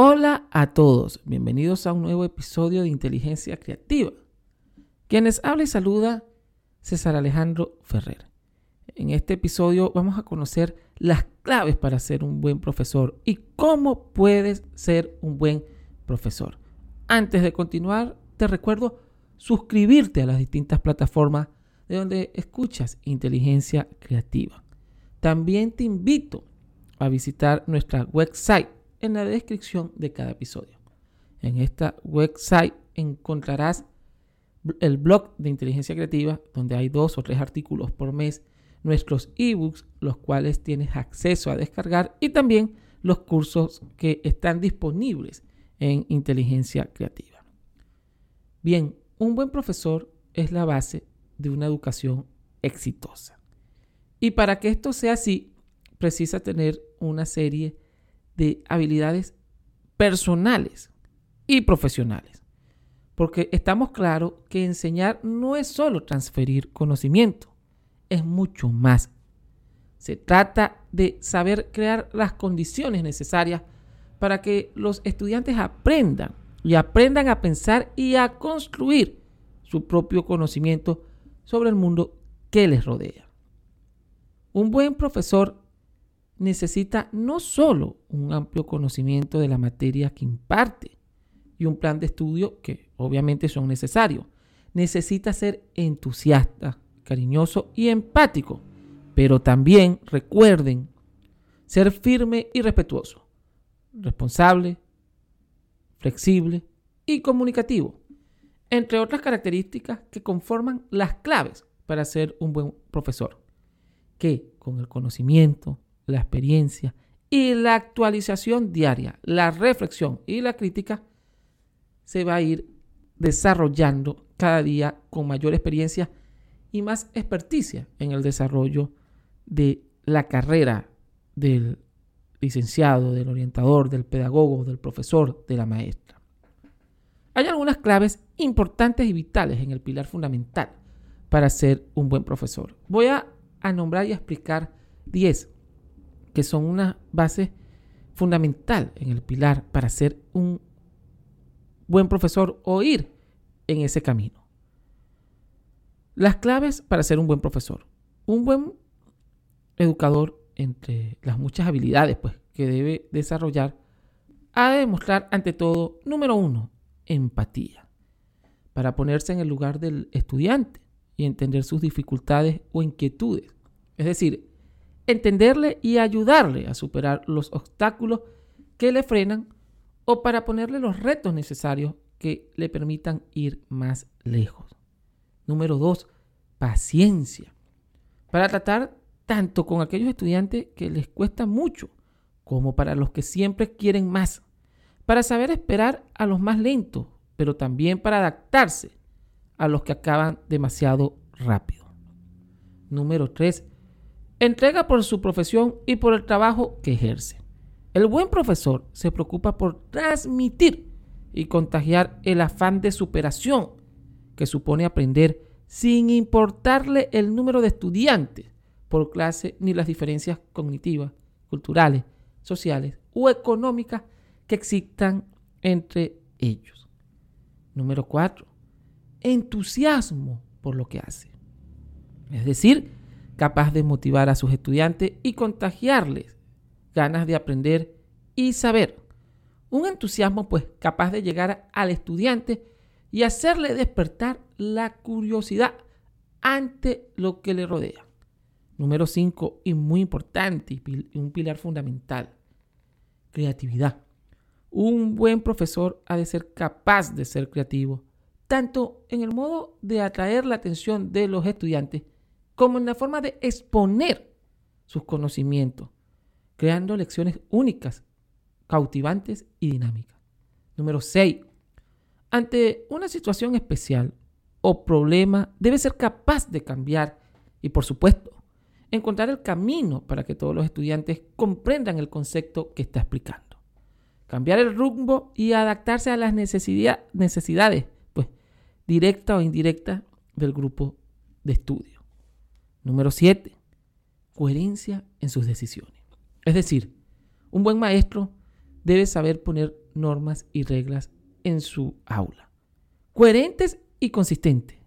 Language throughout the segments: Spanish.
Hola a todos, bienvenidos a un nuevo episodio de Inteligencia Creativa. Quienes habla y saluda César Alejandro Ferrer. En este episodio vamos a conocer las claves para ser un buen profesor y cómo puedes ser un buen profesor. Antes de continuar, te recuerdo suscribirte a las distintas plataformas de donde escuchas inteligencia creativa. También te invito a visitar nuestra website en la descripción de cada episodio. En esta website encontrarás el blog de inteligencia creativa, donde hay dos o tres artículos por mes, nuestros ebooks, los cuales tienes acceso a descargar, y también los cursos que están disponibles en inteligencia creativa. Bien, un buen profesor es la base de una educación exitosa. Y para que esto sea así, precisa tener una serie de habilidades personales y profesionales. Porque estamos claros que enseñar no es solo transferir conocimiento, es mucho más. Se trata de saber crear las condiciones necesarias para que los estudiantes aprendan y aprendan a pensar y a construir su propio conocimiento sobre el mundo que les rodea. Un buen profesor necesita no solo un amplio conocimiento de la materia que imparte y un plan de estudio que obviamente son necesarios, necesita ser entusiasta, cariñoso y empático, pero también recuerden ser firme y respetuoso, responsable, flexible y comunicativo, entre otras características que conforman las claves para ser un buen profesor, que con el conocimiento, la experiencia y la actualización diaria, la reflexión y la crítica, se va a ir desarrollando cada día con mayor experiencia y más experticia en el desarrollo de la carrera del licenciado, del orientador, del pedagogo, del profesor, de la maestra. Hay algunas claves importantes y vitales en el pilar fundamental para ser un buen profesor. Voy a, nombrar y explicar 10 que son una base fundamental en el pilar para ser un buen profesor o ir en ese camino. Las claves para ser un buen profesor. Un buen educador, entre las muchas habilidades pues, que debe desarrollar, ha de demostrar ante todo, número uno, empatía, para ponerse en el lugar del estudiante y entender sus dificultades o inquietudes. Es decir, entenderle y ayudarle a superar los obstáculos que le frenan o para ponerle los retos necesarios que le permitan ir más lejos. Número dos, paciencia. Para tratar tanto con aquellos estudiantes que les cuesta mucho como para los que siempre quieren más. Para saber esperar a los más lentos, pero también para adaptarse a los que acaban demasiado rápido. Número tres, Entrega por su profesión y por el trabajo que ejerce. El buen profesor se preocupa por transmitir y contagiar el afán de superación que supone aprender sin importarle el número de estudiantes por clase ni las diferencias cognitivas, culturales, sociales o económicas que existan entre ellos. Número 4. Entusiasmo por lo que hace. Es decir, capaz de motivar a sus estudiantes y contagiarles ganas de aprender y saber. Un entusiasmo pues capaz de llegar al estudiante y hacerle despertar la curiosidad ante lo que le rodea. Número 5 y muy importante y un pilar fundamental, creatividad. Un buen profesor ha de ser capaz de ser creativo, tanto en el modo de atraer la atención de los estudiantes como en la forma de exponer sus conocimientos, creando lecciones únicas, cautivantes y dinámicas. Número 6. Ante una situación especial o problema, debe ser capaz de cambiar y, por supuesto, encontrar el camino para que todos los estudiantes comprendan el concepto que está explicando. Cambiar el rumbo y adaptarse a las necesidades, pues, directa o indirecta del grupo de estudio. Número 7. Coherencia en sus decisiones. Es decir, un buen maestro debe saber poner normas y reglas en su aula. Coherentes y consistentes.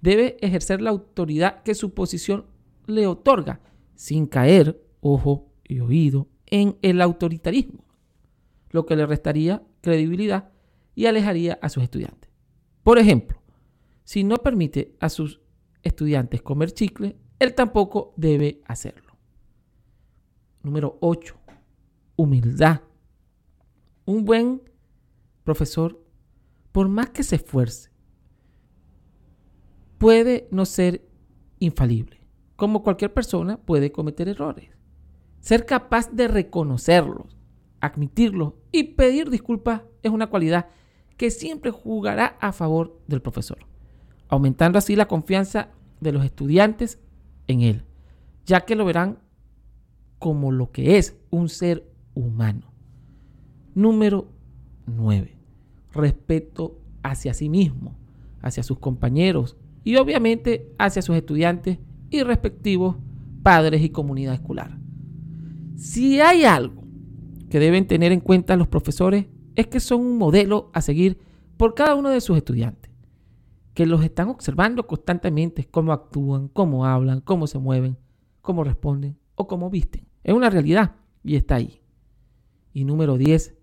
Debe ejercer la autoridad que su posición le otorga, sin caer, ojo y oído, en el autoritarismo, lo que le restaría credibilidad y alejaría a sus estudiantes. Por ejemplo, si no permite a sus estudiantes comer chicle, él tampoco debe hacerlo. Número 8. Humildad. Un buen profesor, por más que se esfuerce, puede no ser infalible. Como cualquier persona puede cometer errores. Ser capaz de reconocerlos, admitirlos y pedir disculpas es una cualidad que siempre jugará a favor del profesor, aumentando así la confianza de los estudiantes en él, ya que lo verán como lo que es un ser humano. Número 9. Respeto hacia sí mismo, hacia sus compañeros y obviamente hacia sus estudiantes y respectivos padres y comunidad escolar. Si hay algo que deben tener en cuenta los profesores es que son un modelo a seguir por cada uno de sus estudiantes, que los están observando constantemente cómo actúan, cómo hablan, cómo se mueven, cómo responden o cómo visten. Es una realidad y está ahí. Y número 10,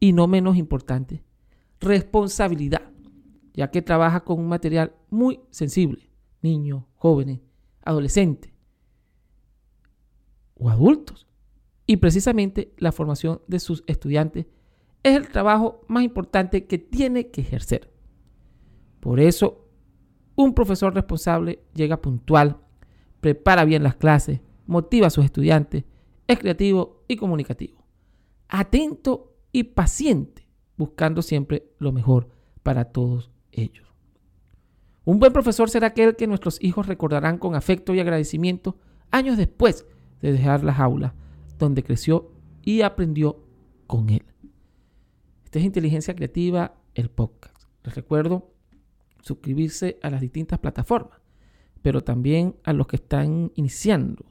y no menos importante, responsabilidad, ya que trabaja con un material muy sensible, niños, jóvenes, adolescentes o adultos. Y precisamente la formación de sus estudiantes es el trabajo más importante que tiene que ejercer. Por eso, un profesor responsable llega puntual, prepara bien las clases, motiva a sus estudiantes, es creativo y comunicativo, atento y paciente, buscando siempre lo mejor para todos ellos. Un buen profesor será aquel que nuestros hijos recordarán con afecto y agradecimiento años después de dejar las aulas donde creció y aprendió con él. Esta es Inteligencia Creativa, el podcast. Les recuerdo suscribirse a las distintas plataformas, pero también a los que están iniciando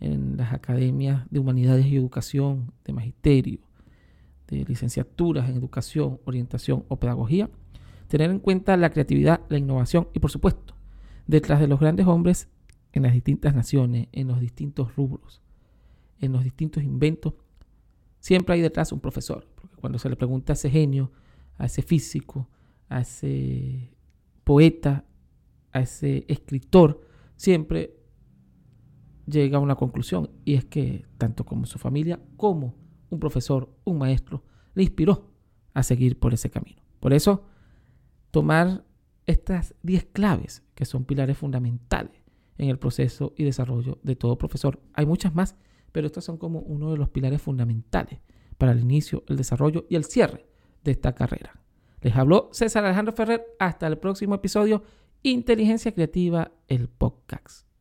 en las academias de humanidades y educación, de magisterio, de licenciaturas en educación, orientación o pedagogía, tener en cuenta la creatividad, la innovación y por supuesto, detrás de los grandes hombres en las distintas naciones, en los distintos rubros, en los distintos inventos, siempre hay detrás un profesor, cuando se le pregunta a ese genio, a ese físico, a ese poeta, a ese escritor, siempre llega a una conclusión y es que tanto como su familia como un profesor, un maestro, le inspiró a seguir por ese camino. Por eso, tomar estas 10 claves que son pilares fundamentales en el proceso y desarrollo de todo profesor. Hay muchas más, pero estos son como uno de los pilares fundamentales para el inicio, el desarrollo y el cierre de esta carrera. Les habló César Alejandro Ferrer. Hasta el próximo episodio. Inteligencia Creativa, el podcast.